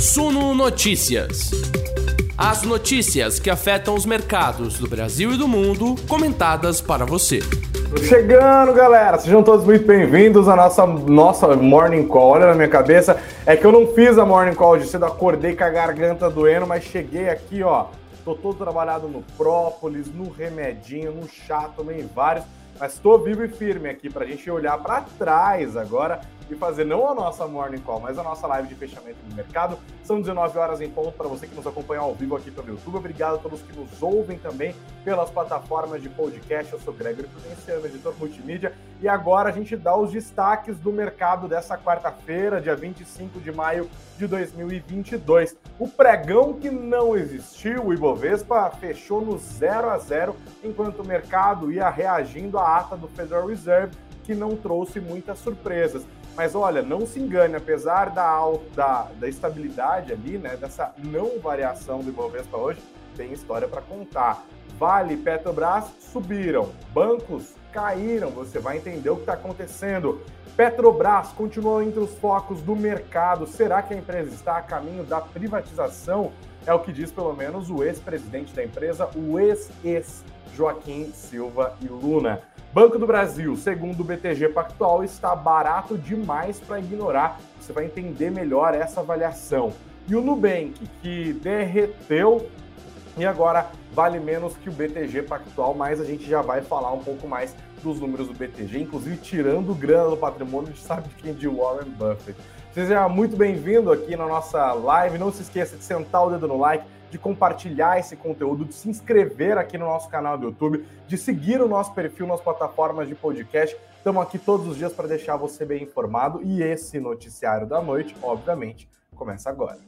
Suno Notícias. As notícias que afetam os mercados do Brasil e do mundo, comentadas para você. Chegando, galera! Sejam todos muito bem-vindos à nossa, nossa Morning Call. Olha na minha cabeça, é que eu não fiz a Morning Call de cedo, acordei com a garganta doendo, mas cheguei aqui, ó. Tô todo trabalhado no própolis, no remedinho, no chá, tomei vários, mas tô vivo e firme aqui pra gente olhar para trás agora e fazer não a nossa morning call, mas a nossa live de fechamento do mercado. São 19 horas em ponto para você que nos acompanha ao vivo aqui pelo YouTube. Obrigado a todos que nos ouvem também pelas plataformas de podcast. Eu sou Gregory Prudenciano, editor multimídia, e agora a gente dá os destaques do mercado dessa quarta-feira, dia 25 de maio de 2022. O pregão que não existiu, o Ibovespa fechou no 0 a 0, enquanto o mercado ia reagindo à ata do Federal Reserve, que não trouxe muitas surpresas. Mas olha, não se engane, apesar da, da, da estabilidade ali, né, dessa não variação do Ibovespa hoje, tem história para contar. Vale, Petrobras subiram, bancos caíram, você vai entender o que está acontecendo. Petrobras continua entre os focos do mercado. Será que a empresa está a caminho da privatização? É o que diz pelo menos o ex-presidente da empresa, o ex-ex Joaquim Silva e Luna. Banco do Brasil, segundo o BTG Pactual, está barato demais para ignorar. Você vai entender melhor essa avaliação. E o Nubank, que derreteu e agora vale menos que o BTG Pactual, mas a gente já vai falar um pouco mais dos números do BTG, inclusive tirando grana do patrimônio, a gente sabe quem? De Warren Buffett. Seja muito bem-vindo aqui na nossa live. Não se esqueça de sentar o dedo no like, de compartilhar esse conteúdo, de se inscrever aqui no nosso canal do YouTube, de seguir o nosso perfil nas plataformas de podcast. Estamos aqui todos os dias para deixar você bem informado e esse noticiário da noite, obviamente, começa agora.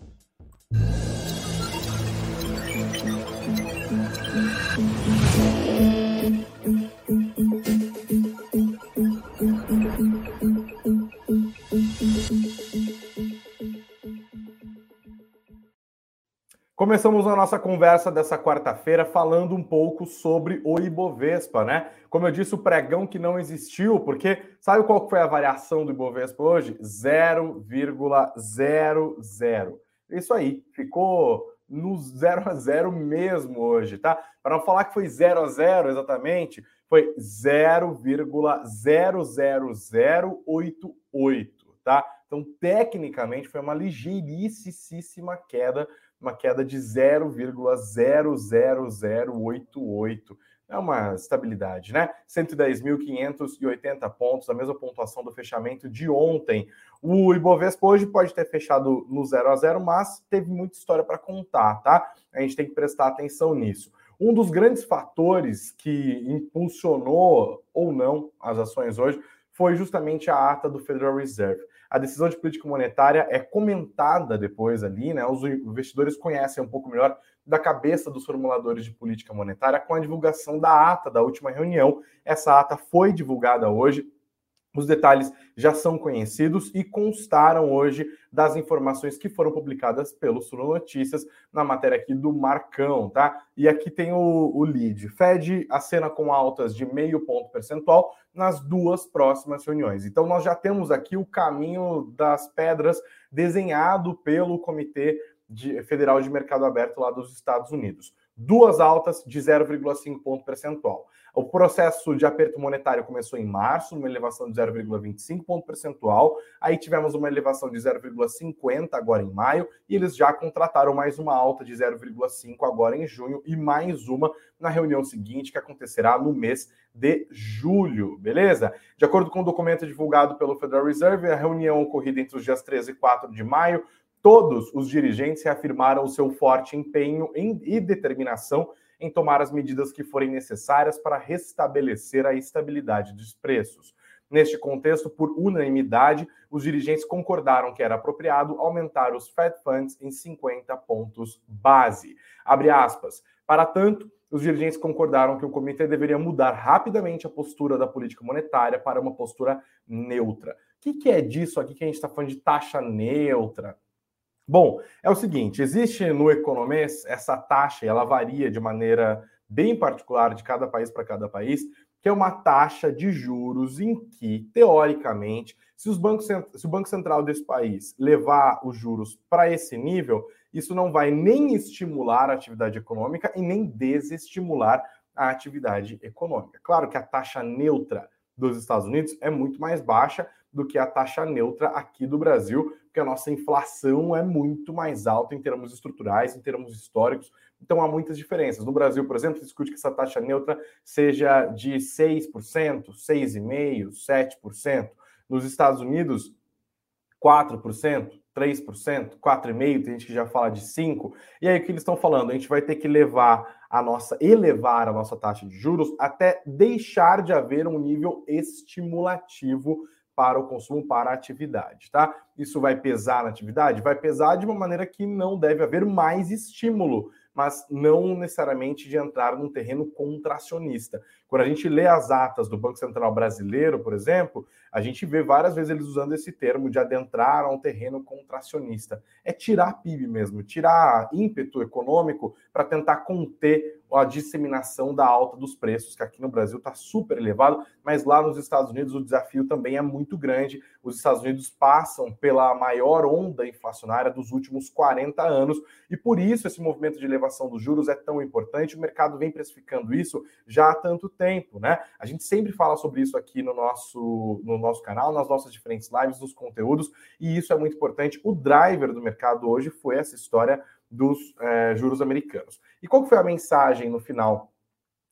Começamos a nossa conversa dessa quarta-feira falando um pouco sobre o Ibovespa, né? Como eu disse, o pregão que não existiu, porque sabe qual foi a variação do Ibovespa hoje? 0,00. Isso aí, ficou no 0 a 0 mesmo hoje, tá? Para não falar que foi 0 a 0 exatamente, foi 0,00088, tá? Então, tecnicamente, foi uma ligeiríssima queda uma queda de 0,00088. É uma estabilidade, né? 110.580 pontos, a mesma pontuação do fechamento de ontem. O Ibovespa hoje pode ter fechado no 0 a 0, mas teve muita história para contar, tá? A gente tem que prestar atenção nisso. Um dos grandes fatores que impulsionou ou não as ações hoje foi justamente a ata do Federal Reserve a decisão de política monetária é comentada depois ali, né? Os investidores conhecem um pouco melhor da cabeça dos formuladores de política monetária com a divulgação da ata da última reunião. Essa ata foi divulgada hoje. Os detalhes já são conhecidos e constaram hoje das informações que foram publicadas pelo Suno Notícias na matéria aqui do Marcão, tá? E aqui tem o, o lead. Fed acena com altas de meio ponto percentual nas duas próximas reuniões. Então, nós já temos aqui o caminho das pedras desenhado pelo Comitê de, Federal de Mercado Aberto lá dos Estados Unidos. Duas altas de 0,5 ponto percentual. O processo de aperto monetário começou em março, uma elevação de 0,25 ponto percentual. Aí tivemos uma elevação de 0,50 agora em maio, e eles já contrataram mais uma alta de 0,5 agora em junho e mais uma na reunião seguinte, que acontecerá no mês de julho, beleza? De acordo com o documento divulgado pelo Federal Reserve, a reunião ocorrida entre os dias 13 e 4 de maio, todos os dirigentes reafirmaram o seu forte empenho e determinação em tomar as medidas que forem necessárias para restabelecer a estabilidade dos preços. Neste contexto, por unanimidade, os dirigentes concordaram que era apropriado aumentar os Fed Funds em 50 pontos base. Abre aspas. Para tanto, os dirigentes concordaram que o comitê deveria mudar rapidamente a postura da política monetária para uma postura neutra. O que, que é disso aqui que a gente está falando de taxa neutra? Bom, é o seguinte: existe no Economês essa taxa, ela varia de maneira bem particular de cada país para cada país, que é uma taxa de juros em que, teoricamente, se, os bancos, se o Banco Central desse país levar os juros para esse nível, isso não vai nem estimular a atividade econômica e nem desestimular a atividade econômica. Claro que a taxa neutra dos Estados Unidos é muito mais baixa do que a taxa neutra aqui do Brasil, porque a nossa inflação é muito mais alta em termos estruturais, em termos históricos. Então há muitas diferenças. No Brasil, por exemplo, se discute que essa taxa neutra seja de 6%, 6,5%, 7%. Nos Estados Unidos, 4%, 3%, 4,5%, tem gente que já fala de 5%. E aí o que eles estão falando? A gente vai ter que levar a nossa, elevar a nossa taxa de juros até deixar de haver um nível estimulativo para o consumo, para a atividade, tá? Isso vai pesar na atividade? Vai pesar de uma maneira que não deve haver mais estímulo mas não necessariamente de entrar num terreno contracionista. Quando a gente lê as atas do Banco Central Brasileiro, por exemplo, a gente vê várias vezes eles usando esse termo de adentrar a um terreno contracionista. É tirar PIB mesmo, tirar ímpeto econômico para tentar conter a disseminação da alta dos preços, que aqui no Brasil está super elevado, mas lá nos Estados Unidos o desafio também é muito grande. Os Estados Unidos passam pela maior onda inflacionária dos últimos 40 anos, e por isso esse movimento de elevação dos juros é tão importante. O mercado vem precificando isso já há tanto tempo, né? A gente sempre fala sobre isso aqui no nosso, no nosso canal, nas nossas diferentes lives, nos conteúdos, e isso é muito importante. O driver do mercado hoje foi essa história dos é, juros americanos. E qual foi a mensagem no final?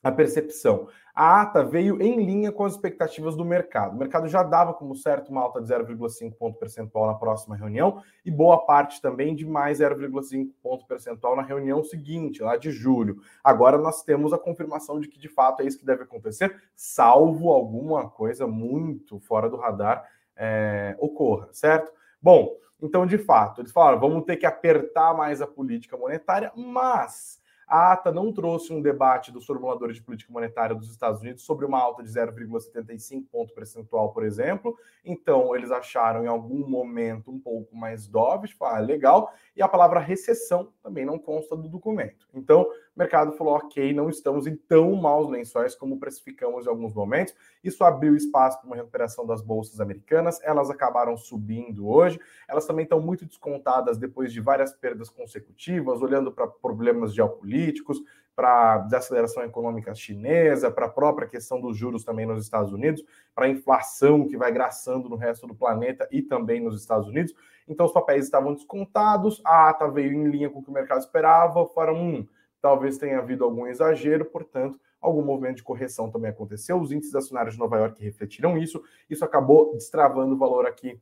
A percepção. A ata veio em linha com as expectativas do mercado. O mercado já dava como certo uma alta de 0,5 ponto percentual na próxima reunião e boa parte também de mais 0,5 ponto percentual na reunião seguinte, lá de julho. Agora nós temos a confirmação de que de fato é isso que deve acontecer, salvo alguma coisa muito fora do radar é, ocorra, certo? Bom, então, de fato, eles falaram: vamos ter que apertar mais a política monetária, mas a ata não trouxe um debate dos formuladores de política monetária dos Estados Unidos sobre uma alta de 0,75 ponto percentual, por exemplo. Então, eles acharam em algum momento um pouco mais dovish, falaram, ah, legal. E a palavra recessão também não consta do documento. Então, mercado falou, ok, não estamos em tão maus lençóis como precificamos em alguns momentos. Isso abriu espaço para uma recuperação das bolsas americanas. Elas acabaram subindo hoje. Elas também estão muito descontadas depois de várias perdas consecutivas, olhando para problemas geopolíticos políticos, para desaceleração econômica chinesa, para a própria questão dos juros também nos Estados Unidos, para a inflação que vai graçando no resto do planeta e também nos Estados Unidos. Então, os papéis estavam descontados, a ata veio em linha com o que o mercado esperava, foram um. Talvez tenha havido algum exagero, portanto, algum movimento de correção também aconteceu. Os índices acionários de Nova York refletiram isso. Isso acabou destravando o valor aqui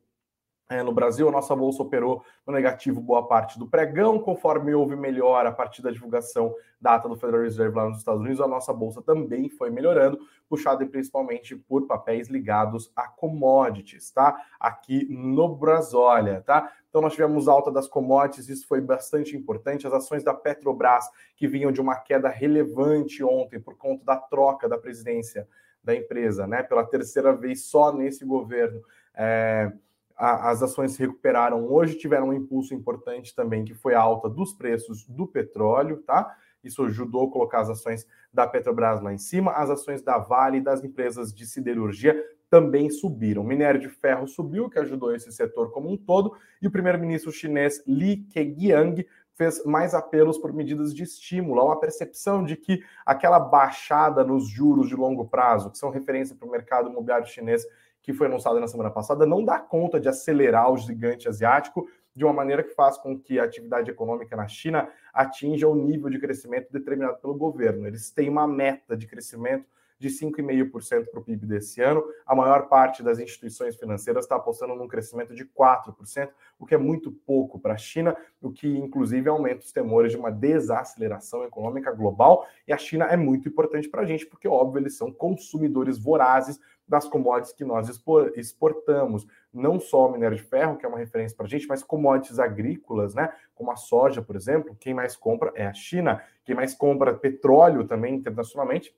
é, no Brasil, a nossa bolsa operou no negativo boa parte do pregão, conforme houve melhora a partir da divulgação da ata do Federal Reserve lá nos Estados Unidos, a nossa bolsa também foi melhorando, puxada principalmente por papéis ligados a commodities, tá? Aqui no Brasólia, tá? Então nós tivemos alta das commodities, isso foi bastante importante. As ações da Petrobras, que vinham de uma queda relevante ontem por conta da troca da presidência da empresa, né? Pela terceira vez só nesse governo. É as ações se recuperaram hoje, tiveram um impulso importante também, que foi a alta dos preços do petróleo, tá? Isso ajudou a colocar as ações da Petrobras lá em cima, as ações da Vale e das empresas de siderurgia também subiram. O minério de ferro subiu, que ajudou esse setor como um todo, e o primeiro-ministro chinês Li Keqiang fez mais apelos por medidas de estímulo, há uma percepção de que aquela baixada nos juros de longo prazo, que são referência para o mercado imobiliário chinês, que foi anunciada na semana passada, não dá conta de acelerar o gigante asiático de uma maneira que faz com que a atividade econômica na China atinja o nível de crescimento determinado pelo governo. Eles têm uma meta de crescimento de 5,5% para o PIB desse ano. A maior parte das instituições financeiras está apostando num crescimento de 4%, o que é muito pouco para a China, o que inclusive aumenta os temores de uma desaceleração econômica global. E a China é muito importante para a gente, porque, óbvio, eles são consumidores vorazes das commodities que nós exportamos, não só o minério de ferro, que é uma referência para a gente, mas commodities agrícolas, né? Como a soja, por exemplo, quem mais compra é a China, quem mais compra petróleo também internacionalmente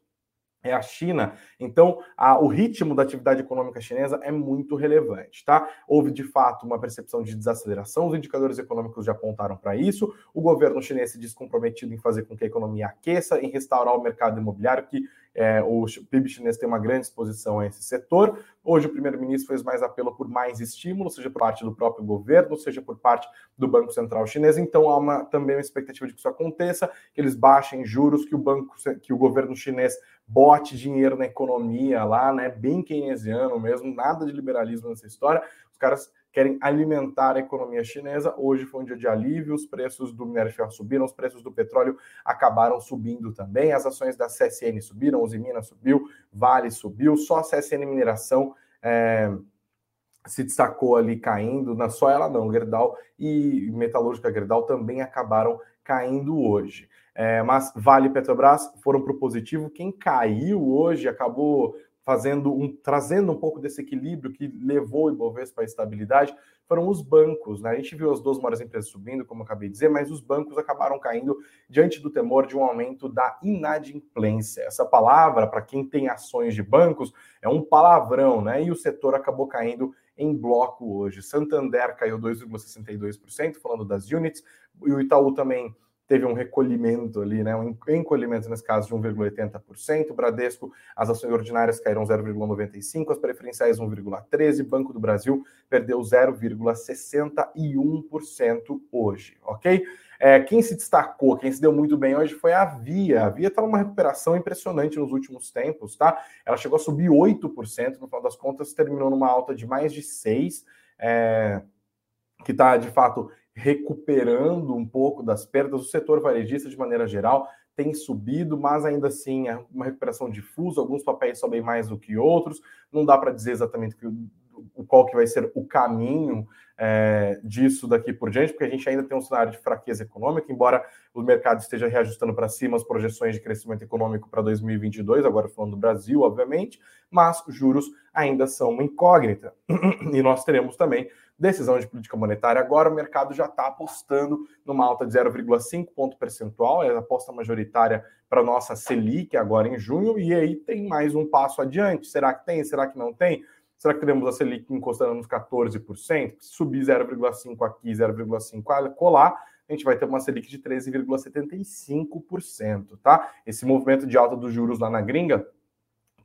é a China. Então, a, o ritmo da atividade econômica chinesa é muito relevante, tá? Houve de fato uma percepção de desaceleração, os indicadores econômicos já apontaram para isso. O governo chinês se diz comprometido em fazer com que a economia aqueça, em restaurar o mercado imobiliário, que É, o PIB chinês tem uma grande exposição a esse setor. Hoje, o primeiro-ministro fez mais apelo por mais estímulo, seja por parte do próprio governo, seja por parte do Banco Central Chinês. Então, há uma, também uma expectativa de que isso aconteça, que eles baixem juros, que o banco, que o governo chinês bote dinheiro na economia lá, né? Bem keynesiano mesmo, nada de liberalismo nessa história. Os caras querem alimentar a economia chinesa. Hoje foi um dia de alívio, os preços do minério de ferro subiram, os preços do petróleo acabaram subindo também, as ações da CSN subiram, Uzi Minas subiu, Vale subiu, só a CSN Mineração é, se destacou ali caindo, não só ela não, Gerdau e Metalúrgica Gerdau também acabaram caindo hoje. É, mas Vale e Petrobras foram para o positivo. Quem caiu hoje acabou fazendo um, trazendo um pouco desse equilíbrio que levou o Ibovespa à estabilidade, foram os bancos. Né? A gente viu as duas maiores empresas subindo, como eu acabei de dizer, mas os bancos acabaram caindo diante do temor de um aumento da inadimplência. Essa palavra, para quem tem ações de bancos, é um palavrão, né? E o setor acabou caindo em bloco hoje. Santander caiu 2,62%, falando das units, e o Itaú também teve um recolhimento ali, né, um encolhimento nesse caso de 1,80%. Bradesco, as ações ordinárias caíram 0,95%, as preferenciais 1,13%, Banco do Brasil perdeu 0,61% hoje, ok? É, quem se destacou, quem se deu muito bem hoje foi a Via. A Via está numa recuperação impressionante nos últimos tempos, tá? Ela chegou a subir 8%, no final das contas terminou numa alta de mais de 6%, é, que está, de fato, recuperando um pouco das perdas. O setor varejista, de maneira geral, tem subido, mas ainda assim é uma recuperação difusa. Alguns papéis sobem mais do que outros. Não dá para dizer exatamente qual que vai ser o caminho é, disso daqui por diante, porque a gente ainda tem um cenário de fraqueza econômica, embora o mercado esteja reajustando para cima as projeções de crescimento econômico para 2022, agora falando do Brasil, obviamente, mas os juros ainda são uma incógnita. e nós teremos também decisão de política monetária. Agora o mercado já está apostando numa alta de 0,5 ponto percentual, é a aposta majoritária para a nossa Selic agora em junho, e aí tem mais um passo adiante. Será que tem? Será que não tem? Será que teremos a Selic encostando nos 14%? Se subir 0,5 aqui, 0,5 colar, a gente vai ter uma Selic de 13,75%, tá? Esse movimento de alta dos juros lá na gringa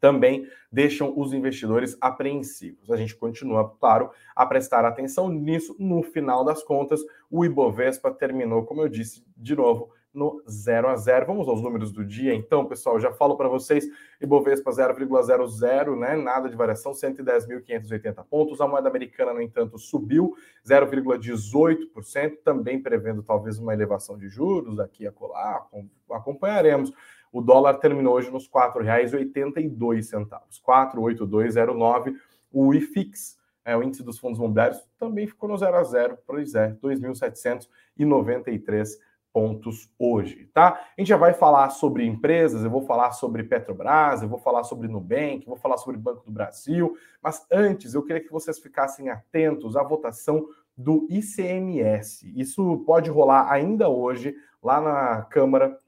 também deixam os investidores apreensivos. A gente continua, claro, a prestar atenção nisso. No final das contas, o Ibovespa terminou, como eu disse, de novo, no 0 a 0. Vamos aos números do dia, então, pessoal. Já falo para vocês, Ibovespa 0,00, né? Nada de variação, 110.580 pontos. A moeda americana, no entanto, subiu 0,18%, também prevendo talvez uma elevação de juros daqui a colar. Acompanharemos. O dólar terminou hoje nos R$ 4,82, 4,8209. O IFIX, é, o índice dos fundos imobiliários, também ficou no 0 a 0, pois é, 2.793 pontos hoje, tá? A gente já vai falar sobre empresas, eu vou falar sobre Petrobras, eu vou falar sobre Nubank, vou falar sobre Banco do Brasil, mas antes eu queria que vocês ficassem atentos à votação do ICMS. Isso pode rolar ainda hoje lá na Câmara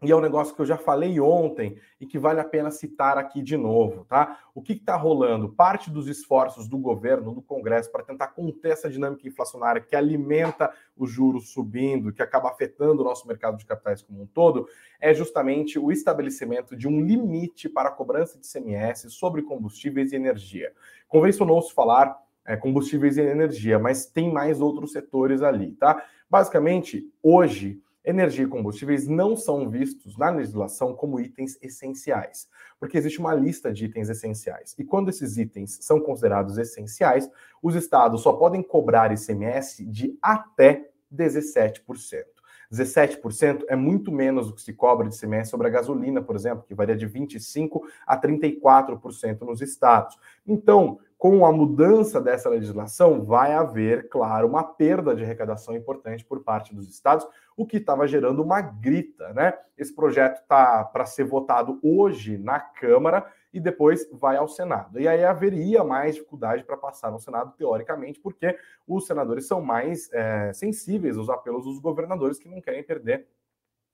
e é um negócio que eu já falei ontem e que vale a pena citar aqui de novo, tá? O que está rolando? Parte dos esforços do governo, do Congresso, para tentar conter essa dinâmica inflacionária que alimenta os juros subindo, que acaba afetando o nosso mercado de capitais como um todo, é justamente o estabelecimento de um limite para a cobrança de CMS sobre combustíveis e energia. Convencionou-se falar é, combustíveis e energia, mas tem mais outros setores ali, tá? Basicamente, hoje energia e combustíveis não são vistos na legislação como itens essenciais, porque existe uma lista de itens essenciais. E quando esses itens são considerados essenciais, os estados só podem cobrar ICMS de até 17%. 17% é muito menos do que se cobra de ICMS sobre a gasolina, por exemplo, que varia de 25% a 34% nos estados. Então, com a mudança dessa legislação, vai haver, claro, uma perda de arrecadação importante por parte dos estados, o que estava gerando uma grita, né? Esse projeto está para ser votado hoje na Câmara e depois vai ao Senado. E aí haveria mais dificuldade para passar no Senado, teoricamente, porque os senadores são mais é, sensíveis aos apelos dos governadores que não querem perder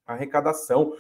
arrecadação,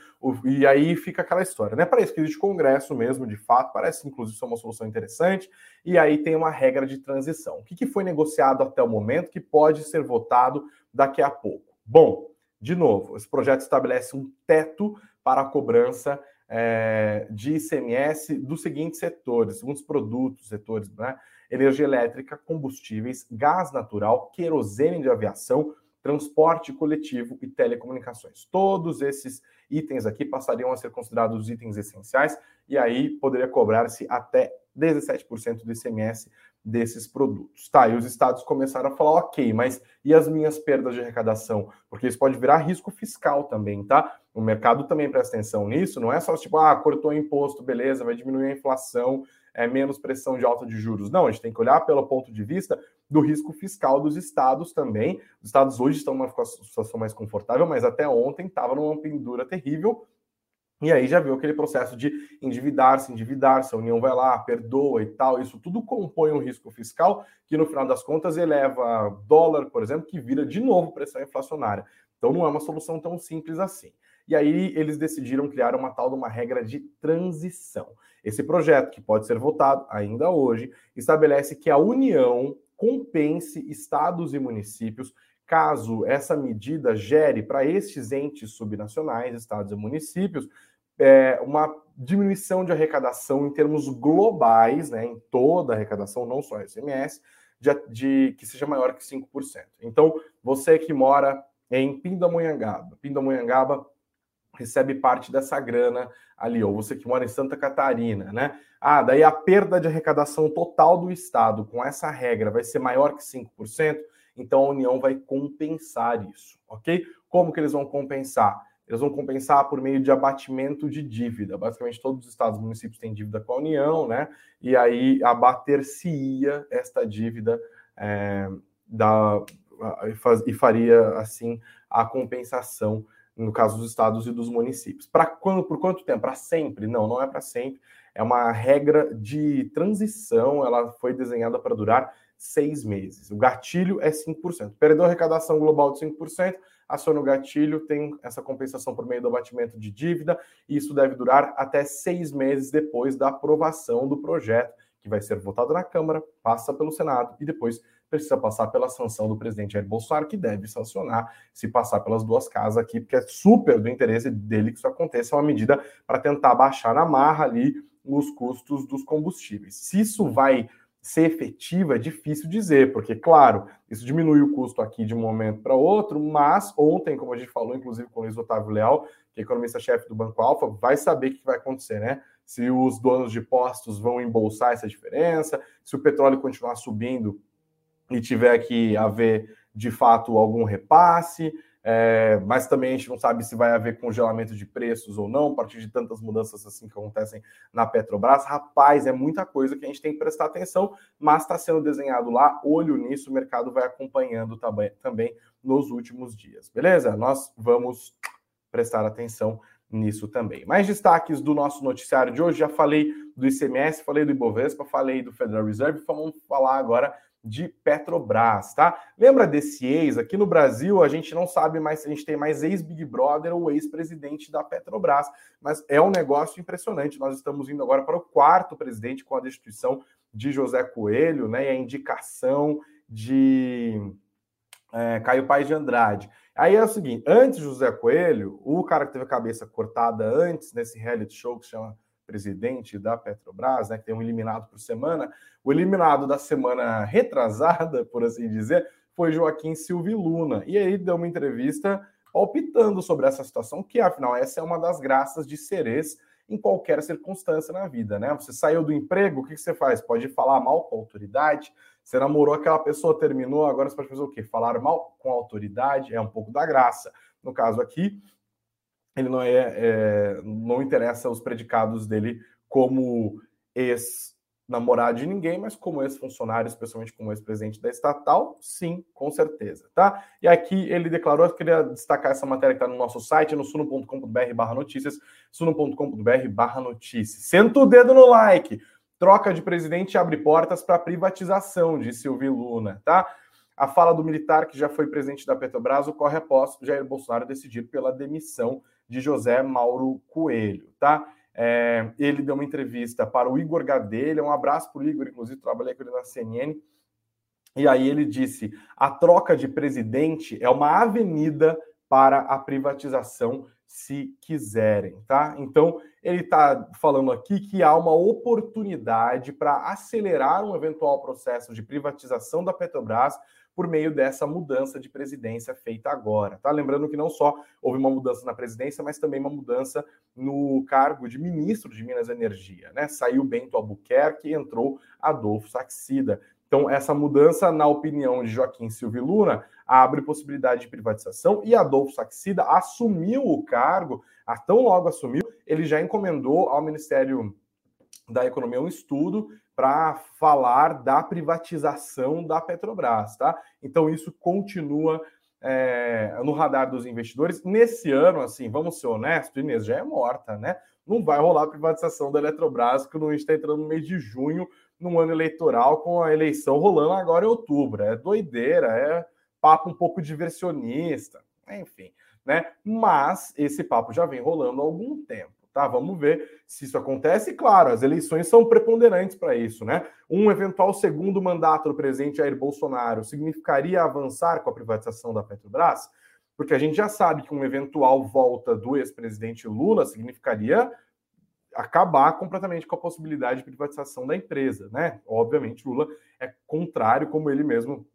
e aí fica aquela história, né? Para isso que existe Congresso mesmo, de fato, parece inclusive ser uma solução interessante, e aí tem uma regra de transição. O que, que foi negociado até o momento que pode ser votado daqui a pouco? Bom, de novo, esse projeto estabelece um teto para a cobrança é, de ICMS dos seguintes setores, segundo produtos, setores, né? Energia elétrica, combustíveis, gás natural, querosene de aviação, transporte coletivo e telecomunicações. Todos esses itens aqui passariam a ser considerados itens essenciais e aí poderia cobrar-se até 17% do ICMS desses produtos. Tá, e os estados começaram a falar, ok, mas e as minhas perdas de arrecadação? Porque isso pode virar risco fiscal também, tá? O mercado também presta atenção nisso, não é só tipo, ah, cortou imposto, beleza, vai diminuir a inflação, é menos pressão de alta de juros. Não, a gente tem que olhar pelo ponto de vista do risco fiscal dos estados também. Os estados hoje estão numa situação mais confortável, mas até ontem estava numa pendura terrível e aí já viu aquele processo de endividar-se, endividar-se, a União vai lá, perdoa e tal. Isso tudo compõe um risco fiscal que, no final das contas, eleva dólar, por exemplo, que vira de novo pressão inflacionária. Então não é uma solução tão simples assim. E aí eles decidiram criar uma tal de uma regra de transição. Esse projeto, que pode ser votado ainda hoje, estabelece que a União compense estados e municípios caso essa medida gere para estes entes subnacionais, estados e municípios, é, uma diminuição de arrecadação em termos globais, né, em toda a arrecadação, não só SMS, de, de, que seja maior que 5%. Então, você que mora em Pindamonhangaba, Pindamonhangaba recebe parte dessa grana ali, ou você que mora em Santa Catarina, né? Ah, daí a perda de arrecadação total do Estado com essa regra vai ser maior que 5%, então a União vai compensar isso, ok? Como que eles vão compensar? Eles vão compensar por meio de abatimento de dívida. Basicamente, todos os estados e municípios têm dívida com a União, né? E aí abater-se-ia esta dívida é, da, e faria assim a compensação no caso dos estados e dos municípios. Para quando, por quanto tempo? Para sempre? Não, não é para sempre. É uma regra de transição. Ela foi desenhada para durar seis meses. O gatilho é 5%. Perdeu a arrecadação global de 5%, aciona o gatilho, tem essa compensação por meio do abatimento de dívida, e isso deve durar até seis meses depois da aprovação do projeto, que vai ser votado na Câmara, passa pelo Senado e depois precisa passar pela sanção do presidente Jair Bolsonaro, que deve sancionar se passar pelas duas casas aqui, porque é super do interesse dele que isso aconteça, é uma medida para tentar baixar na marra ali os custos dos combustíveis. Se isso vai ser efetiva é difícil dizer, porque, claro, isso diminui o custo aqui de um momento para outro, mas ontem, como a gente falou, inclusive com o Luiz Otávio Leal, que é economista-chefe do Banco Alfa, vai saber o que vai acontecer, né? Se os donos de postos vão embolsar essa diferença, se o petróleo continuar subindo e tiver que haver, de fato, algum repasse, é, mas também a gente não sabe se vai haver congelamento de preços ou não, a partir de tantas mudanças assim que acontecem na Petrobras. Rapaz, é muita coisa que a gente tem que prestar atenção, mas está sendo desenhado lá, olho nisso, o mercado vai acompanhando também, também nos últimos dias, beleza? Nós vamos prestar atenção nisso também. Mais destaques do nosso noticiário de hoje, já falei do ICMS, falei do Ibovespa, falei do Federal Reserve, vamos falar agora de Petrobras, tá? Lembra desse ex? Aqui no Brasil, a gente não sabe mais se a gente tem mais ex-Big Brother ou ex-presidente da Petrobras, mas é um negócio impressionante. Nós estamos indo agora para o quarto presidente com a destituição de José Coelho, né? E a indicação de é, Caio Paes de Andrade. Aí é o seguinte: antes de José Coelho, o cara que teve a cabeça cortada antes nesse reality show que se chama presidente da Petrobras, né, que tem um eliminado por semana. O eliminado da semana retrasada, por assim dizer, foi Joaquim Silvio Luna. E aí deu uma entrevista palpitando sobre essa situação, que afinal essa é uma das graças de seres em qualquer circunstância na vida, né? Você saiu do emprego, o que você faz? Pode falar mal com a autoridade. Você namorou aquela pessoa, terminou, agora você pode fazer o quê? Falar mal com a autoridade é um pouco da graça. No caso aqui, ele não é, é não interessa os predicados dele como ex-namorado de ninguém, mas como ex-funcionário, especialmente como ex-presidente da estatal, sim, com certeza, tá? E aqui ele declarou, eu queria destacar essa matéria que está no nosso site, no suno.com.br barra notícias, suno.com.br barra notícias. Senta o dedo no like, troca de presidente abre portas para privatização, disse Silvio Luna, tá? A fala do militar que já foi presidente da Petrobras ocorre após Jair Bolsonaro decidir pela demissão de José Mauro Coelho, tá? É, ele deu uma entrevista para o Igor Gadelha, um abraço para o Igor, inclusive trabalhei com ele na CNN, e aí ele disse: a troca de presidente é uma avenida para a privatização, se quiserem, tá? Então, ele está falando aqui que há uma oportunidade para acelerar um eventual processo de privatização da Petrobras por meio dessa mudança de presidência feita agora, tá? Lembrando que não só houve uma mudança na presidência, mas também uma mudança no cargo de ministro de Minas e Energia, né? Saiu Bento Albuquerque e entrou Adolfo Saxida. Então, essa mudança, na opinião de Joaquim Silva Luna, abre possibilidade de privatização e Adolfo Saxida assumiu o cargo, tão logo assumiu, ele já encomendou ao Ministério da Economia um estudo para falar da privatização da Petrobras, tá? Então isso continua é, no radar dos investidores. Nesse ano, assim, vamos ser honestos, Inês já é morta, né? Não vai rolar a privatização da Eletrobras, que a gente está entrando no mês de junho, num ano eleitoral, com a eleição rolando agora em outubro. É doideira, é papo um pouco diversionista, enfim, né? Mas esse papo já vem rolando há algum tempo, tá? Vamos ver se isso acontece. E claro, as eleições são preponderantes para isso, né? Um eventual segundo mandato do presidente Jair Bolsonaro significaria avançar com a privatização da Petrobras? Porque a gente já sabe que uma eventual volta do ex-presidente Lula significaria acabar completamente com a possibilidade de privatização da empresa, né? Obviamente, Lula é contrário, como ele mesmo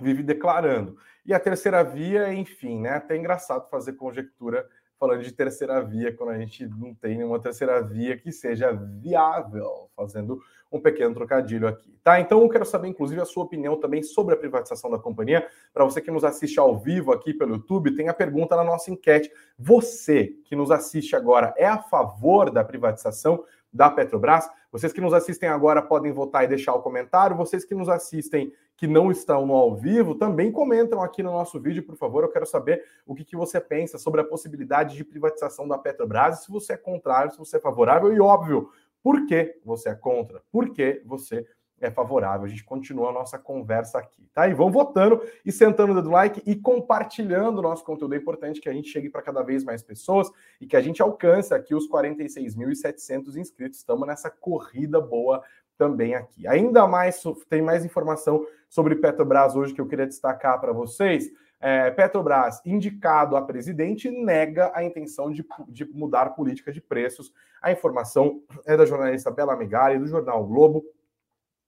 vive declarando. E a terceira via, enfim, né? Até engraçado fazer conjectura falando de terceira via quando a gente não tem nenhuma terceira via que seja viável, fazendo um pequeno trocadilho aqui, tá? Então eu quero saber, inclusive, a sua opinião também sobre a privatização da companhia. Para você que nos assiste ao vivo aqui pelo YouTube, tem a pergunta na nossa enquete. Você que nos assiste agora é a favor da privatização da Petrobras? Vocês que nos assistem agora podem votar e deixar o comentário. Vocês que nos assistem que não estão no ao vivo, também comentam aqui no nosso vídeo, por favor. Eu quero saber o que, que você pensa sobre a possibilidade de privatização da Petrobras, se você é contrário, se você é favorável, e óbvio, por que você é contra? Por que você é favorável. A gente continua a nossa conversa aqui, tá? E vão votando e sentando o dedo like e compartilhando o nosso conteúdo. É importante que a gente chegue para cada vez mais pessoas e que a gente alcance aqui os 46.700 inscritos. Estamos nessa corrida boa também aqui. Ainda mais, tem mais informação sobre Petrobras hoje que eu queria destacar para vocês. É, Petrobras, indicado a presidente, nega a intenção de, de mudar política de preços. A informação é da jornalista Bela Megali, do jornal Globo.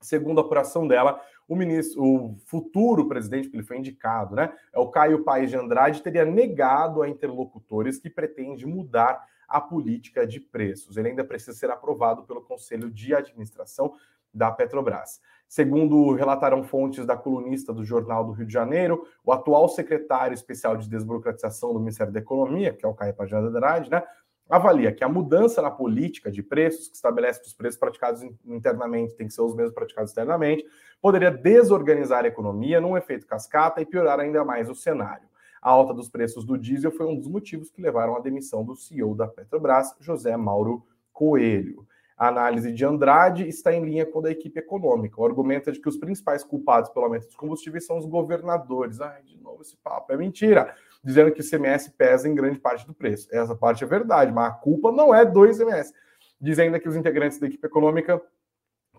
Segundo a apuração dela, o ministro, o futuro presidente, que ele foi indicado, né, é o Caio Paes de Andrade, teria negado a interlocutores que pretende mudar a política de preços. Ele ainda precisa ser aprovado pelo Conselho de Administração da Petrobras. Segundo relataram fontes da colunista do Jornal do Rio de Janeiro, o atual secretário especial de desburocratização do Ministério da Economia, que é o Caio Paes de Andrade, né, avalia que a mudança na política de preços, que estabelece que os preços praticados internamente têm que ser os mesmos praticados externamente, poderia desorganizar a economia num efeito cascata e piorar ainda mais o cenário. A alta dos preços do diesel foi um dos motivos que levaram à demissão do CEO da Petrobras, José Mauro Coelho. A análise de Andrade está em linha com a da equipe econômica. O argumento é de que os principais culpados pelo aumento dos combustíveis são os governadores. Ai, de novo esse papo, é mentira dizendo que o ICMS pesa em grande parte do preço. Essa parte é verdade, mas a culpa não é do ICMS. Dizendo que os integrantes da equipe econômica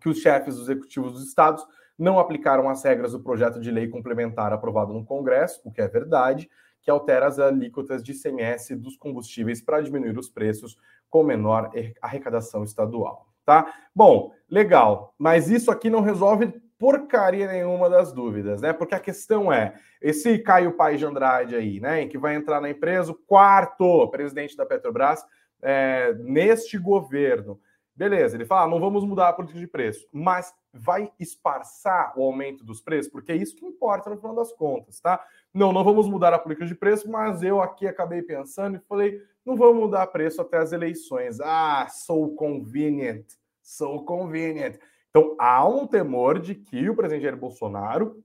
que os chefes dos executivos dos estados não aplicaram as regras do projeto de lei complementar aprovado no Congresso, o que é verdade, que altera as alíquotas de ICMS dos combustíveis para diminuir os preços com menor arrecadação estadual, tá? Bom, legal, mas isso aqui não resolve porcaria nenhuma das dúvidas, né? Porque a questão é, esse Caio Paes de Andrade aí, né, que vai entrar na empresa, o quarto presidente da Petrobras é, neste governo. Beleza, ele fala, ah, não vamos mudar a política de preço, mas vai esparçar o aumento dos preços, porque é isso que importa no final das contas, tá? Não, não vamos mudar a política de preço, mas eu aqui acabei pensando e falei, não vamos mudar preço até as eleições. Ah, sou convenient, sou convenient. Então, há um temor de que o presidente Jair Bolsonaro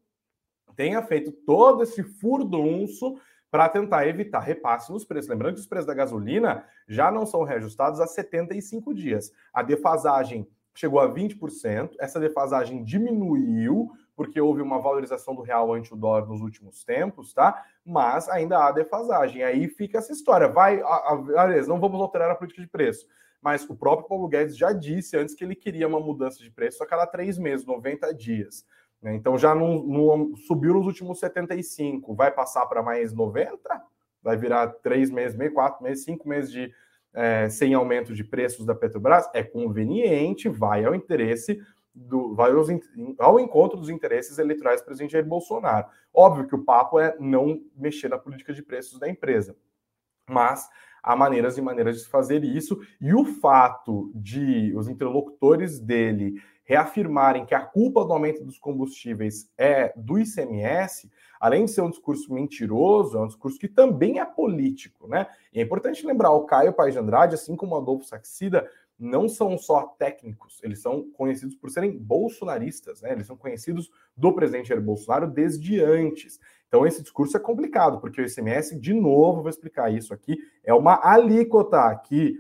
tenha feito todo esse furdunço para tentar evitar repasse nos preços. Lembrando que os preços da gasolina já não são reajustados há 75 dias. A defasagem chegou a 20%, essa defasagem diminuiu porque houve uma valorização do real ante o dólar nos últimos tempos, tá? Mas ainda há defasagem. Aí fica essa história. Vai, aliás, não vamos alterar a política de preço mas o próprio Paulo Guedes já disse antes que ele queria uma mudança de preço a cada três meses, 90 dias. Né? Então já não, não, subiu nos últimos 75, vai passar para mais 90? vai virar três meses, meio, quatro meses, cinco meses de é, sem aumento de preços da Petrobras, é conveniente, vai ao interesse do, vai aos, ao encontro dos interesses eleitorais do presidente Jair Bolsonaro. Óbvio que o papo é não mexer na política de preços da empresa, mas há maneiras e maneiras de fazer isso, e o fato de os interlocutores dele reafirmarem que a culpa do aumento dos combustíveis é do ICMS, além de ser um discurso mentiroso, é um discurso que também é político, né? E é importante lembrar, o Caio Paes de Andrade, assim como o Adolfo Saxida, não são só técnicos, eles são conhecidos por serem bolsonaristas, né? Eles são conhecidos do presidente Jair Bolsonaro desde antes. Então esse discurso é complicado, porque o ICMS, de novo, vou explicar isso aqui, é uma alíquota que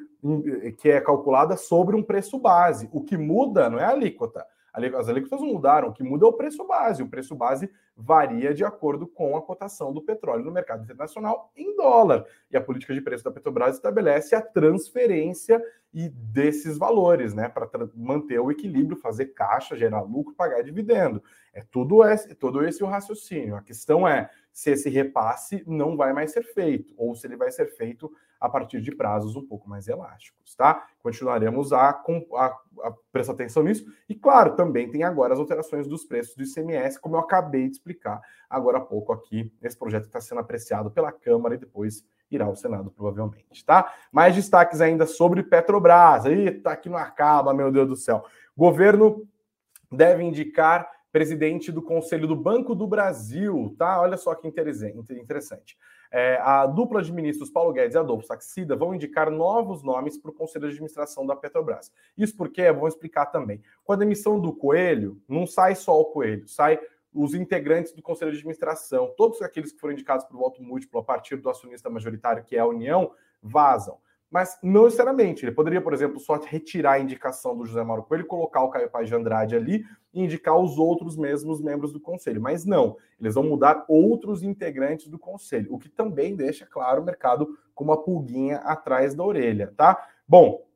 que é calculada sobre um preço base. O que muda não é a alíquota. As alíquotas mudaram, o que muda é o preço base. O preço base varia de acordo com a cotação do petróleo no mercado internacional em dólar. E a política de preço da Petrobras estabelece a transferência e desses valores, né, para manter o equilíbrio, fazer caixa, gerar lucro, pagar dividendo. É tudo esse, todo esse o raciocínio. A questão é se esse repasse não vai mais ser feito ou se ele vai ser feito a partir de prazos um pouco mais elásticos, tá? Continuaremos a, a, a prestar atenção nisso. E, claro, também tem agora as alterações dos preços do ICMS, como eu acabei de explicar agora há pouco aqui, nesse projeto está sendo apreciado pela Câmara e depois irá ao Senado, provavelmente, tá? Mais destaques ainda sobre Petrobras. Eita, aqui não acaba, meu Deus do céu. Governo deve indicar presidente do Conselho do Banco do Brasil, tá? Olha só que interessante. É, a dupla de ministros Paulo Guedes e Adolfo Saxida vão indicar novos nomes para o Conselho de Administração da Petrobras. Isso porque, vou explicar também, com a demissão do Coelho, não sai só o Coelho, sai os integrantes do Conselho de Administração, todos aqueles que foram indicados por voto múltiplo a partir do acionista majoritário, que é a União, vazam mas não necessariamente. Ele poderia, por exemplo, só retirar a indicação do José Mauro Coelho, colocar o Caio Paz de Andrade ali e indicar os outros mesmos membros do conselho. Mas não, eles vão mudar outros integrantes do conselho, o que também deixa, claro, o mercado com uma pulguinha atrás da orelha, tá? Bom,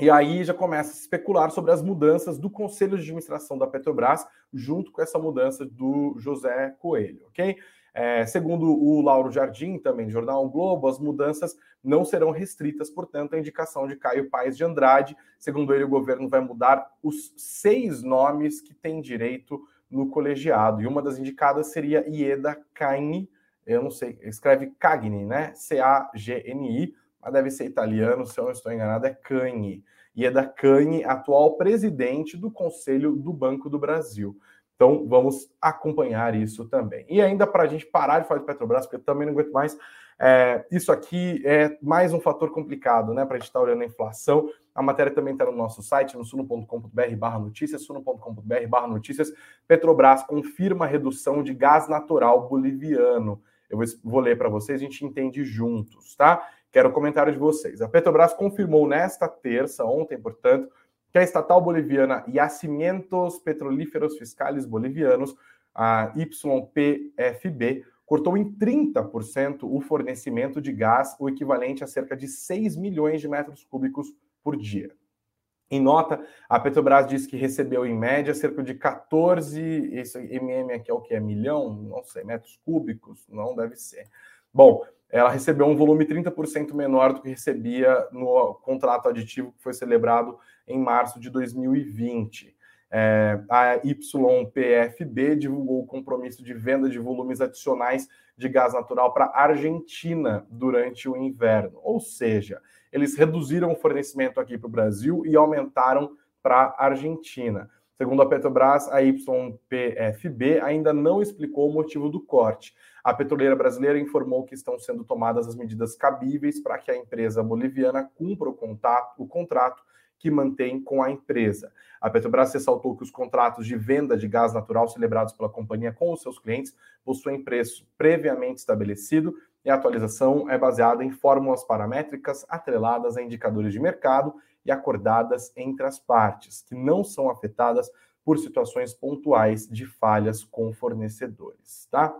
e aí já começa a especular sobre as mudanças do conselho de administração da Petrobras, junto com essa mudança do José Coelho, ok? É, segundo o Lauro Jardim, também do Jornal o Globo, as mudanças não serão restritas, portanto, a indicação de Caio Paes de Andrade. Segundo ele, o governo vai mudar os seis nomes que têm direito no colegiado. E uma das indicadas seria Ieda Cagni, eu não sei, escreve Cagni, né? C-A-G-N-I, mas deve ser italiano, se eu não estou enganado, é Cagni. Ieda Cagni, atual presidente do Conselho do Banco do Brasil. Então, vamos acompanhar isso também. E ainda para a gente parar de falar de Petrobras, porque eu também não aguento mais, é, isso aqui é mais um fator complicado, né? Para a gente estar tá olhando a inflação. A matéria também está no nosso site, no suno.com.br barra notícias, suno.com.br barra notícias. Petrobras confirma redução de gás natural boliviano. Eu vou, vou ler para vocês, a gente entende juntos, tá? Quero o comentário de vocês. A Petrobras confirmou nesta terça, ontem, portanto, que a estatal boliviana Yacimientos Petrolíferos Fiscais Bolivianos, a YPFB, cortou em 30% o fornecimento de gás, o equivalente a cerca de 6 milhões de metros cúbicos por dia. Em nota, a Petrobras diz que recebeu em média cerca de 14, esse MM aqui é o que é milhão, não sei, metros cúbicos, não deve ser. Bom, ela recebeu um volume 30% menor do que recebia no contrato aditivo que foi celebrado em março de 2020. É, a YPFB divulgou o compromisso de venda de volumes adicionais de gás natural para a Argentina durante o inverno. Ou seja, eles reduziram o fornecimento aqui para o Brasil e aumentaram para a Argentina. Segundo a Petrobras, a YPFB ainda não explicou o motivo do corte. A petroleira brasileira informou que estão sendo tomadas as medidas cabíveis para que a empresa boliviana cumpra o, contato, o contrato que mantém com a empresa. A Petrobras ressaltou que os contratos de venda de gás natural celebrados pela companhia com os seus clientes possuem preço previamente estabelecido e a atualização é baseada em fórmulas paramétricas atreladas a indicadores de mercado e acordadas entre as partes, que não são afetadas por situações pontuais de falhas com fornecedores, tá?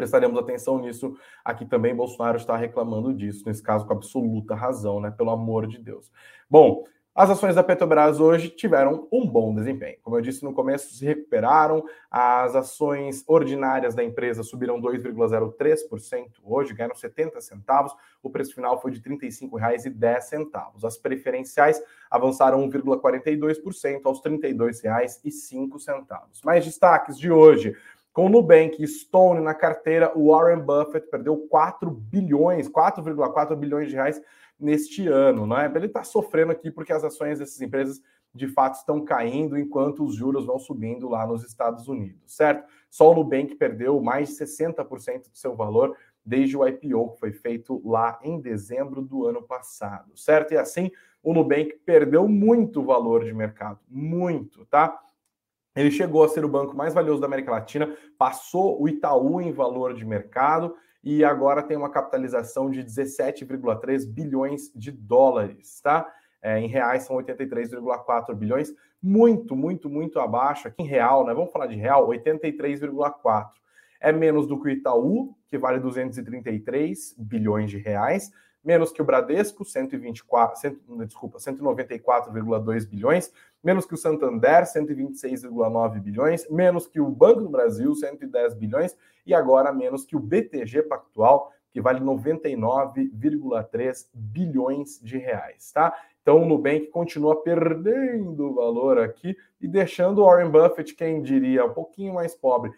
prestaremos atenção nisso. Aqui também Bolsonaro está reclamando disso, nesse caso com absoluta razão, né? Pelo amor de Deus. Bom, As ações da Petrobras hoje tiveram um bom desempenho. Como eu disse no começo, se recuperaram. As ações ordinárias da empresa subiram 2,03% hoje, ganharam 70 centavos. O preço final foi de R$ 35,10. As preferenciais avançaram 1,42% aos R$ 32,05. Mais destaques de hoje. Com o Nubank e Stone na carteira, o Warren Buffett perdeu 4 bilhões, 4,4 bilhões de reais neste ano, né? Ele está sofrendo aqui porque as ações dessas empresas de fato estão caindo enquanto os juros vão subindo lá nos Estados Unidos, certo? Só o Nubank perdeu mais de 60% do seu valor desde o IPO que foi feito lá em dezembro do ano passado, certo? E assim, o Nubank perdeu muito valor de mercado, muito, tá? Ele chegou a ser o banco mais valioso da América Latina, passou o Itaú em valor de mercado e agora tem uma capitalização de 17,3 bilhões de dólares, tá? É, em reais são 83,4 bilhões, muito, muito, muito abaixo. Aqui em real, né? Vamos falar de real, 83,4. É menos do que o Itaú, que vale 233 bilhões de reais, menos que o Bradesco, 124, 100, desculpa, 194,2 bilhões, menos que o Santander, 126,9 bilhões, menos que o Banco do Brasil, 110 bilhões, e agora menos que o BTG Pactual, que vale 99,3 bilhões de reais, tá? Então o Nubank continua perdendo valor aqui e deixando o Warren Buffett, quem diria, um pouquinho mais pobre.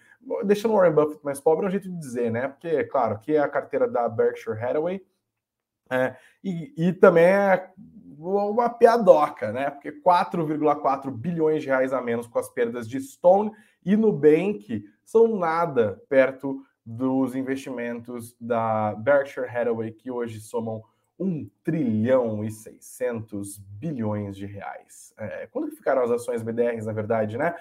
Deixando o Warren Buffett mais pobre é um jeito de dizer, né? Porque, claro, aqui é a carteira da Berkshire Hathaway, é, e, e, também é uma piadoca, né? Porque 4,4 bilhões de reais a menos com as perdas de Stone e Nubank são nada perto dos investimentos da Berkshire Hathaway, que hoje somam 1 trilhão e 600 bilhões de reais. É, quando que ficaram as ações BDRs, na verdade, né?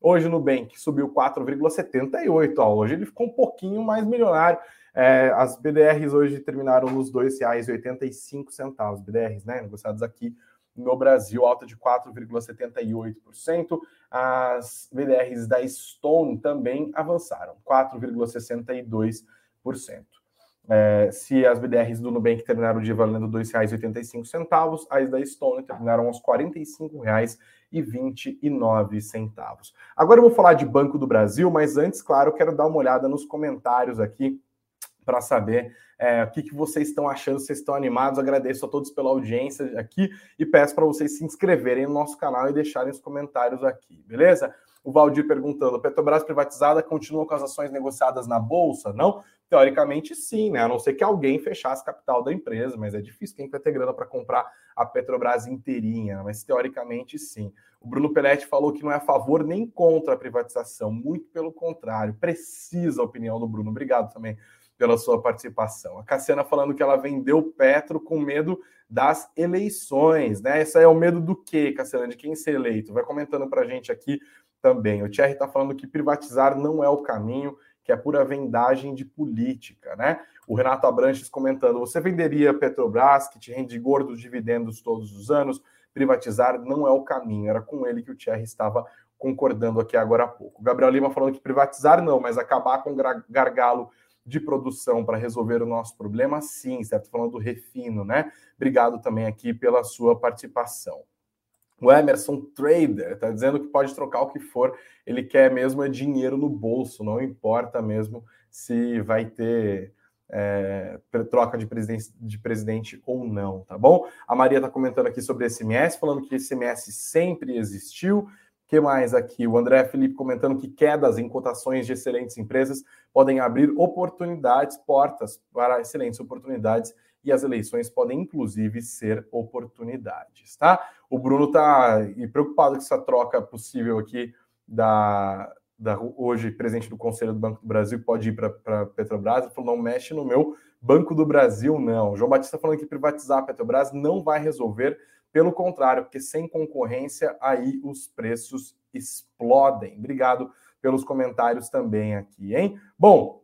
Hoje o Nubank subiu 4,78, hoje ele ficou um pouquinho mais milionário, é, as BDRs hoje terminaram nos R$ 2,85, BDRs, né, negociados aqui no Brasil, alta de 4,78%. As BDRs da Stone também avançaram, 4,62%. É, se as BDRs do Nubank terminaram o dia valendo R$ 2,85, as da Stone terminaram aos R$ 45,29. Agora eu vou falar de Banco do Brasil, mas antes, claro, quero dar uma olhada nos comentários aqui para saber é, o que, que vocês estão achando, vocês estão animados. Agradeço a todos pela audiência aqui e peço para vocês se inscreverem no nosso canal e deixarem os comentários aqui, beleza? O Valdir perguntando: Petrobras privatizada continua com as ações negociadas na bolsa? Não? Teoricamente, sim, né? A não ser que alguém fechasse capital da empresa, mas é difícil quem vai ter grana para comprar a Petrobras inteirinha, mas teoricamente, sim. O Bruno Peletti falou que não é a favor nem contra a privatização, muito pelo contrário, precisa a opinião do Bruno. Obrigado também pela sua participação. A Cassiana falando que ela vendeu Petro com medo das eleições, né? Aí é o medo do quê, Cassiana? De quem ser eleito? Vai comentando para a gente aqui também. O Thierry está falando que privatizar não é o caminho, que é pura vendagem de política, né? O Renato Abranches comentando: você venderia Petrobras, que te rende gordos dividendos todos os anos? Privatizar não é o caminho. Era com ele que o Thierry estava concordando aqui agora há pouco. O Gabriel Lima falando que privatizar não, mas acabar com gargalo de produção para resolver o nosso problema? Sim, certo? Falando do refino, né? Obrigado também aqui pela sua participação. O Emerson Trader está dizendo que pode trocar o que for, ele quer mesmo é dinheiro no bolso, não importa mesmo se vai ter é, troca de presidente, de presidente ou não, tá bom? A Maria está comentando aqui sobre SMS, falando que SMS sempre existiu que mais aqui? O André Felipe comentando que quedas em cotações de excelentes empresas podem abrir oportunidades, portas para excelentes oportunidades e as eleições podem inclusive ser oportunidades, tá? O Bruno tá preocupado com essa troca possível aqui da, da hoje presidente do Conselho do Banco do Brasil pode ir para Petrobras. Ele falou: não mexe no meu Banco do Brasil, não. O João Batista falando que privatizar a Petrobras não vai resolver pelo contrário, porque sem concorrência, aí os preços explodem. Obrigado pelos comentários também aqui, hein? Bom,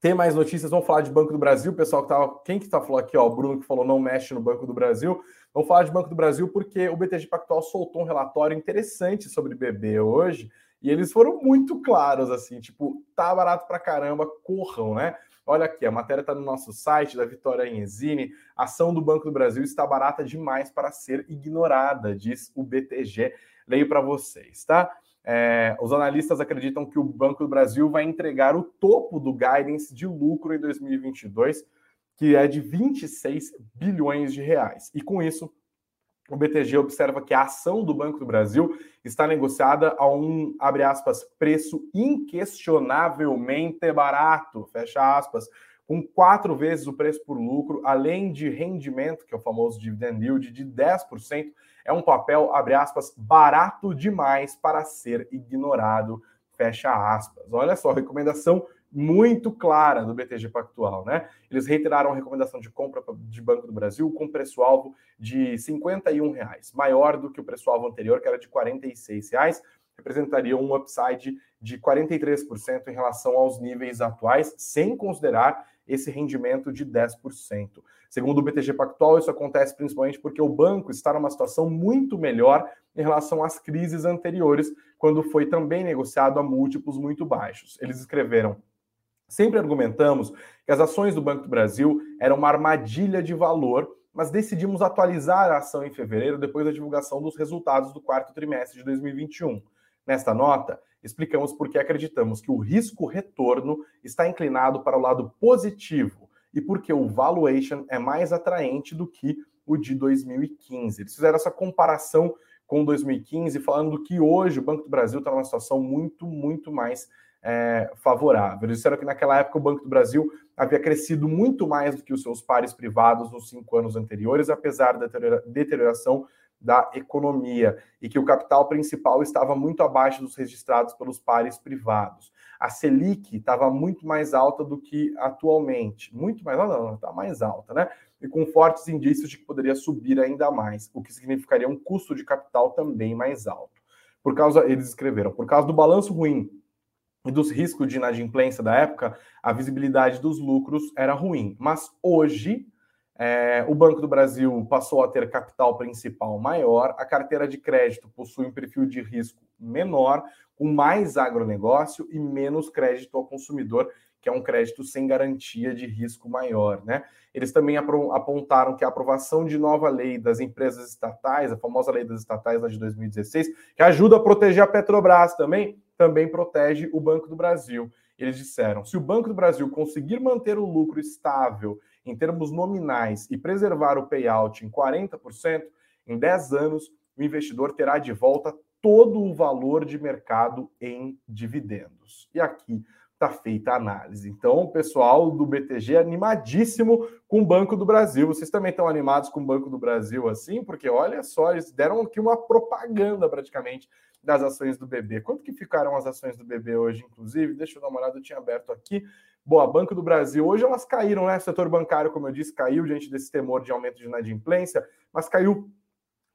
tem mais notícias, vamos falar de Banco do Brasil. Pessoal que quem que tá falando aqui, ó, o Bruno que falou não mexe no Banco do Brasil. Vamos falar de Banco do Brasil porque o BTG Pactual soltou um relatório interessante sobre BB hoje E eles foram muito claros, assim, tipo, tá barato pra caramba, corram, né? Olha aqui, a matéria está no nosso site da Vitória Enzini. A ação do Banco do Brasil está barata demais para ser ignorada, diz o BTG. Leio para vocês, tá? É, os analistas acreditam que o Banco do Brasil vai entregar o topo do guidance de lucro em 2022, que é de 26 bilhões de reais. E com isso, o BTG observa que a ação do Banco do Brasil está negociada a um, abre aspas, preço inquestionavelmente barato, fecha aspas, com quatro vezes o preço por lucro, além de rendimento, que é o famoso dividend yield, de 10%, é um papel, abre aspas, barato demais para ser ignorado, fecha aspas. Olha só, recomendação muito clara do BTG Pactual, né? Eles reiteraram a recomendação de compra de Banco do Brasil com preço-alvo de 51 reais, maior do que o preço-alvo anterior, que era de 46 reais, representaria um upside de 43% em relação aos níveis atuais, sem considerar esse rendimento de 10%. Segundo o BTG Pactual, isso acontece principalmente porque o banco está numa situação muito melhor em relação às crises anteriores, quando foi também negociado a múltiplos muito baixos. Eles escreveram Sempre argumentamos que as ações do Banco do Brasil eram uma armadilha de valor, mas decidimos atualizar a ação em fevereiro depois da divulgação dos resultados do quarto trimestre de 2021. Nesta nota, explicamos por que acreditamos que o risco-retorno está inclinado para o lado positivo e porque o valuation é mais atraente do que o de 2015. Eles fizeram essa comparação com 2015, falando que hoje o Banco do Brasil está numa situação muito, muito mais é, favorável. Eles disseram que naquela época o Banco do Brasil havia crescido muito mais do que os seus pares privados nos cinco anos anteriores, apesar da deterioração da economia, e que o capital principal estava muito abaixo dos registrados pelos pares privados. A Selic estava muito mais alta do que atualmente. Muito mais alta, não, está mais alta, né? E com fortes indícios de que poderia subir ainda mais, o que significaria um custo de capital também mais alto. Por causa, eles escreveram, por causa do balanço ruim dos riscos de inadimplência da época, a visibilidade dos lucros era ruim. Mas hoje, é, o Banco do Brasil passou a ter capital principal maior, a carteira de crédito possui um perfil de risco menor, com mais agronegócio e menos crédito ao consumidor, que é um crédito sem garantia de risco maior. Né? Eles também apontaram que a aprovação de nova lei das empresas estatais, a famosa lei das estatais lá de 2016, que ajuda a proteger a Petrobras também, também protege o Banco do Brasil. Eles disseram: se o Banco do Brasil conseguir manter o lucro estável em termos nominais e preservar o payout em 40%, em 10 anos, o investidor terá de volta todo o valor de mercado em dividendos. E aqui está feita a análise. Então, o pessoal do BTG é animadíssimo com o Banco do Brasil. Vocês também estão animados com o Banco do Brasil assim? Porque olha só, eles deram aqui uma propaganda praticamente das ações do BB. Quanto que ficaram as ações do BB hoje, inclusive? Deixa eu dar uma olhada, eu tinha aberto aqui. Boa, Banco do Brasil. Hoje elas caíram, né? O setor bancário, como eu disse, caiu diante desse temor de aumento de inadimplência, mas caiu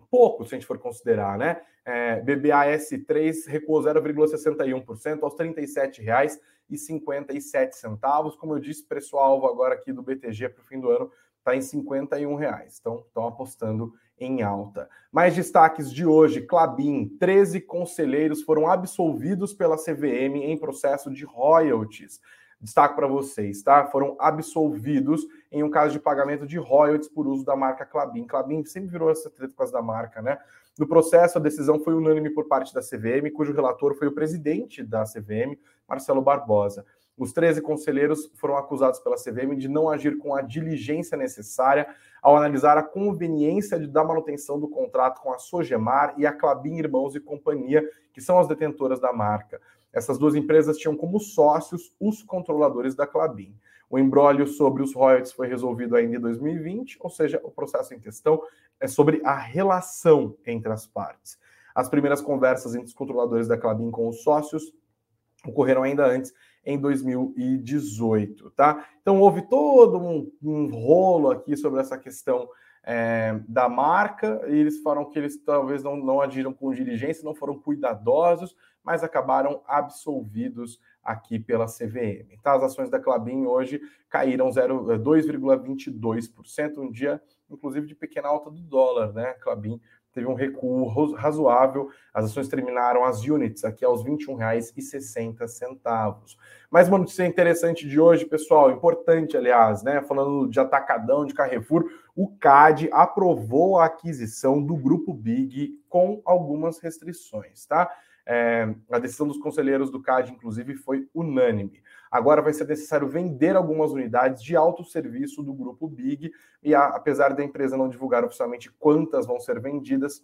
pouco, se a gente for considerar, né? É, BBAS3 recuou 0,61% aos R$ 37,57. Como eu disse, preço-alvo agora aqui do BTG para o fim do ano está em 51 reais. Então, estão apostando em alta. Mais destaques de hoje: Clabin, 13 conselheiros foram absolvidos pela CVM em processo de royalties. Destaco para vocês, tá? Foram absolvidos em um caso de pagamento de royalties por uso da marca Clabin. Clabin sempre virou essa treta por causa da marca, né? No processo, a decisão foi unânime por parte da CVM, cujo relator foi o presidente da CVM, Marcelo Barbosa. Os 13 conselheiros foram acusados pela CVM de não agir com a diligência necessária ao analisar a conveniência de, da manutenção do contrato com a Sogemar e a Clabin Irmãos e Companhia, que são as detentoras da marca. Essas duas empresas tinham como sócios os controladores da Clabin. O embrólio sobre os royalties foi resolvido ainda em 2020, ou seja, o processo em questão é sobre a relação entre as partes. As primeiras conversas entre os controladores da Clabin com os sócios ocorreram ainda antes em 2018, tá? Então houve todo um, um rolo aqui sobre essa questão é, da marca, e eles falaram que eles talvez não, não agiram com diligência, não foram cuidadosos, mas acabaram absolvidos aqui pela CVM. Tá? As ações da Clabin hoje caíram 2,22%, um dia, inclusive, de pequena alta do dólar, né? Clabin teve um recuo razoável. As ações terminaram as units aqui aos R$ 21,60. Mas uma notícia interessante de hoje, pessoal, importante, aliás, né? Falando de atacadão, de Carrefour, o CAD aprovou a aquisição do grupo Big com algumas restrições, tá? É, a decisão dos conselheiros do CAD, inclusive, foi unânime. Agora vai ser necessário vender algumas unidades de autosserviço do grupo Big, e a, apesar da empresa não divulgar oficialmente quantas vão ser vendidas,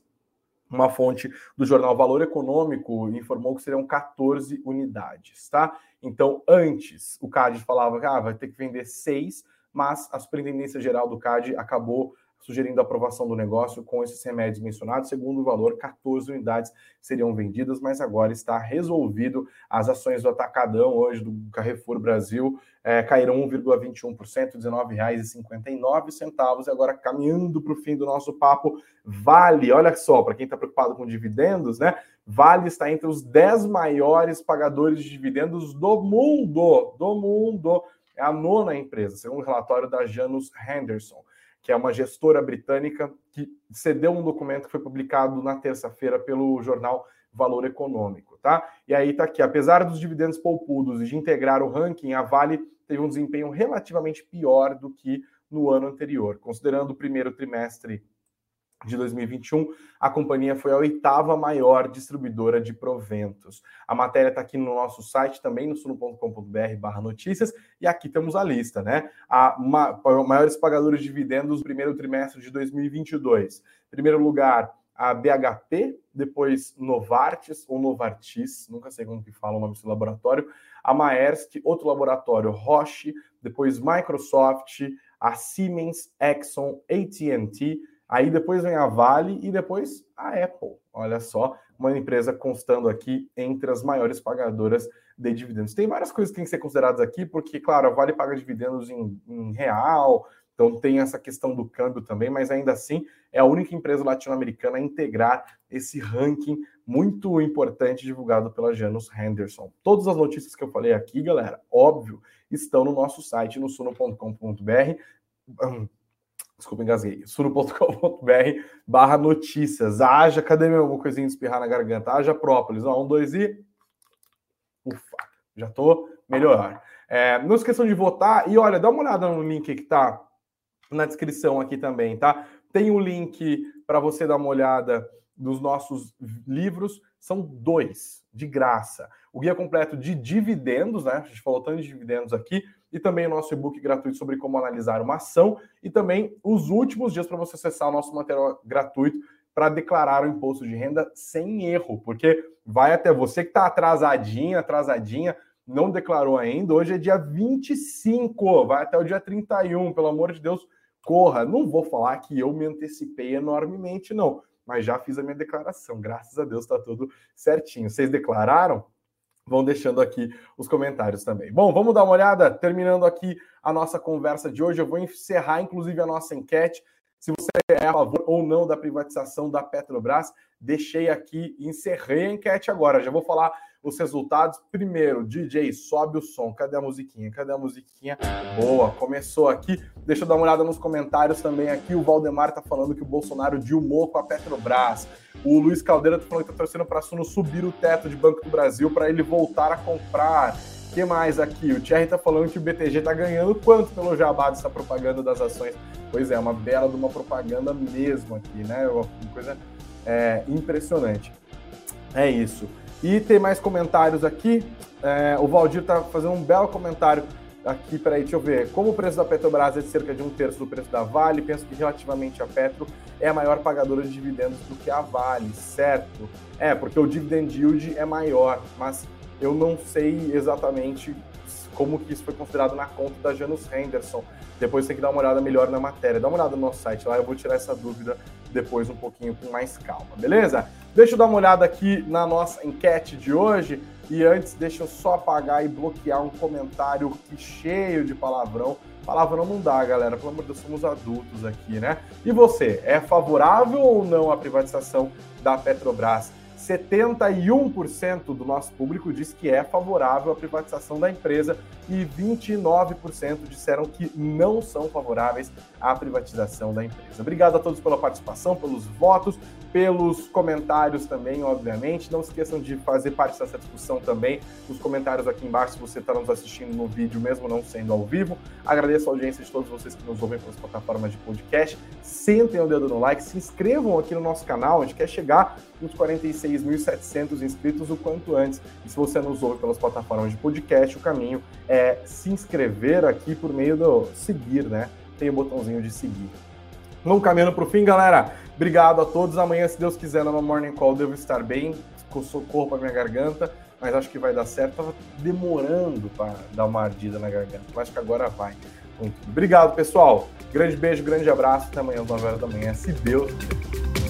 uma fonte do jornal Valor Econômico informou que seriam 14 unidades, tá? Então, antes, o CAD falava que ah, vai ter que vender seis, mas a Superintendência Geral do CAD acabou sugerindo a aprovação do negócio com esses remédios mencionados. Segundo o valor, 14 unidades seriam vendidas, mas agora está resolvido. As ações do Atacadão, hoje do Carrefour Brasil, é, caíram 1,21%, R$ 19,59. E agora, caminhando para o fim do nosso papo, Vale, olha só, para quem está preocupado com dividendos, né? Vale está entre os 10 maiores pagadores de dividendos do mundo. Do mundo. É a nona empresa, segundo o relatório da Janus Henderson que é uma gestora britânica que cedeu um documento que foi publicado na terça-feira pelo jornal Valor Econômico, tá? E aí tá aqui, apesar dos dividendos poupudos e de integrar o ranking, a Vale teve um desempenho relativamente pior do que no ano anterior, considerando o primeiro trimestre de 2021, a companhia foi a oitava maior distribuidora de proventos. A matéria está aqui no nosso site também, no suno.com.br barra notícias, e aqui temos a lista, né? A ma maiores pagadores de dividendos no primeiro trimestre de 2022. Em primeiro lugar, a BHP, depois Novartis ou Novartis, nunca sei como que fala o nome desse laboratório, a Maersk, outro laboratório, Roche, depois Microsoft, a Siemens, Exxon, AT&T, Aí depois vem a Vale e depois a Apple. Olha só, uma empresa constando aqui entre as maiores pagadoras de dividendos. Tem várias coisas que têm que ser consideradas aqui, porque, claro, a Vale paga dividendos em, em real, então tem essa questão do câmbio também, mas ainda assim é a única empresa latino-americana a integrar esse ranking muito importante divulgado pela Janus Henderson. Todas as notícias que eu falei aqui, galera, óbvio, estão no nosso site no suno.com.br desculpa, engasguei, suro.com.br barra notícias. Haja, cadê meu coisinha de espirrar na garganta? Haja própolis. Ó, um, dois e... Ufa, já tô melhor. É, não esqueçam de votar e olha, dá uma olhada no link que tá na descrição aqui também, tá? Tem o um link para você dar uma olhada dos nossos livros, são dois, de graça. O guia completo de dividendos, né? A gente falou tanto de dividendos aqui, e também o nosso e-book gratuito sobre como analisar uma ação e também os últimos dias para você acessar o nosso material gratuito para declarar o imposto de renda sem erro, porque vai até você que está atrasadinha, atrasadinha, não declarou ainda. Hoje é dia 25, vai até o dia 31, pelo amor de Deus, corra. Não vou falar que eu me antecipei enormemente, não, mas já fiz a minha declaração. Graças a Deus está tudo certinho. Vocês declararam? Vão deixando aqui os comentários também. Bom, vamos dar uma olhada, terminando aqui a nossa conversa de hoje. Eu vou encerrar, inclusive, a nossa enquete. Se você é a favor ou não da privatização da Petrobras, deixei aqui encerrei a enquete agora. Já vou falar os resultados. Primeiro, DJ, sobe o som. Cadê a musiquinha? Cadê a musiquinha? Boa, começou aqui. Deixa eu dar uma olhada nos comentários também aqui. O Valdemar tá falando que o Bolsonaro dilmou com a Petrobras. O Luiz Caldeira tá falando que tá torcendo para Suno subir o teto de Banco do Brasil para ele voltar a comprar. que mais aqui? O Thierry tá falando que o BTG tá ganhando quanto pelo jabá dessa propaganda das ações? Pois é, uma bela de uma propaganda mesmo aqui, né? Uma coisa é, impressionante. É isso. E tem mais comentários aqui. É, o Valdir está fazendo um belo comentário aqui. Peraí, deixa eu ver. Como o preço da Petrobras é de cerca de um terço do preço da Vale, penso que relativamente a Petro é a maior pagadora de dividendos do que a Vale, certo? É, porque o dividend yield é maior, mas eu não sei exatamente como que isso foi considerado na conta da Janus Henderson. Depois tem que dar uma olhada melhor na matéria. Dá uma olhada no nosso site lá, eu vou tirar essa dúvida depois um pouquinho com mais calma, beleza? Deixa eu dar uma olhada aqui na nossa enquete de hoje. E antes, deixa eu só apagar e bloquear um comentário cheio de palavrão. Palavrão não dá, galera. Pelo amor de Deus, somos adultos aqui, né? E você, é favorável ou não à privatização da Petrobras? 71% do nosso público diz que é favorável à privatização da empresa e 29% disseram que não são favoráveis à privatização da empresa. Obrigado a todos pela participação, pelos votos. Pelos comentários também, obviamente. Não esqueçam de fazer parte dessa discussão também nos comentários aqui embaixo, se você está nos assistindo no vídeo, mesmo não sendo ao vivo. Agradeço a audiência de todos vocês que nos ouvem pelas plataformas de podcast. Sentem o dedo no like, se inscrevam aqui no nosso canal, a gente quer chegar nos 46.700 inscritos o quanto antes. E se você nos ouve pelas plataformas de podcast, o caminho é se inscrever aqui por meio do seguir, né? Tem o botãozinho de seguir. Vamos caminhando para o fim, galera. Obrigado a todos. Amanhã, se Deus quiser, no Morning Call, devo estar bem, com socorro para minha garganta, mas acho que vai dar certo. Tava demorando para dar uma ardida na garganta, mas acho que agora vai. Muito. Obrigado, pessoal. Grande beijo, grande abraço. Até amanhã às 9 horas da manhã, se Deus quiser.